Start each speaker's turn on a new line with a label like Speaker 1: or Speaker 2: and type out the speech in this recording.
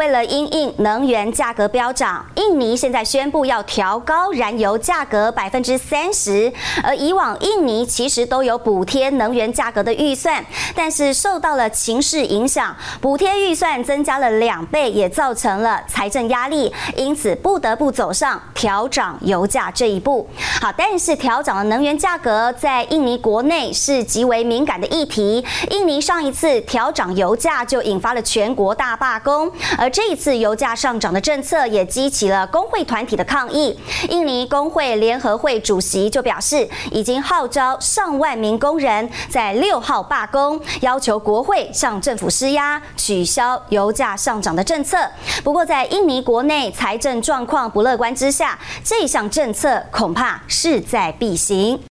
Speaker 1: 为了因应能源价格飙涨，印尼现在宣布要调高燃油价格百分之三十。而以往印尼其实都有补贴能源价格的预算，但是受到了情势影响，补贴预算增加了两倍，也造成了财政压力，因此不得不走上调涨油价这一步。好，但是调涨的能源价格在印尼国内是极为敏感的议题。印尼上一次调涨油价就引发了全国大罢工，而这一次油价上涨的政策也激起了工会团体的抗议。印尼工会联合会主席就表示，已经号召上万名工人在六号罢工，要求国会向政府施压，取消油价上涨的政策。不过，在印尼国内财政状况不乐观之下，这项政策恐怕势在必行。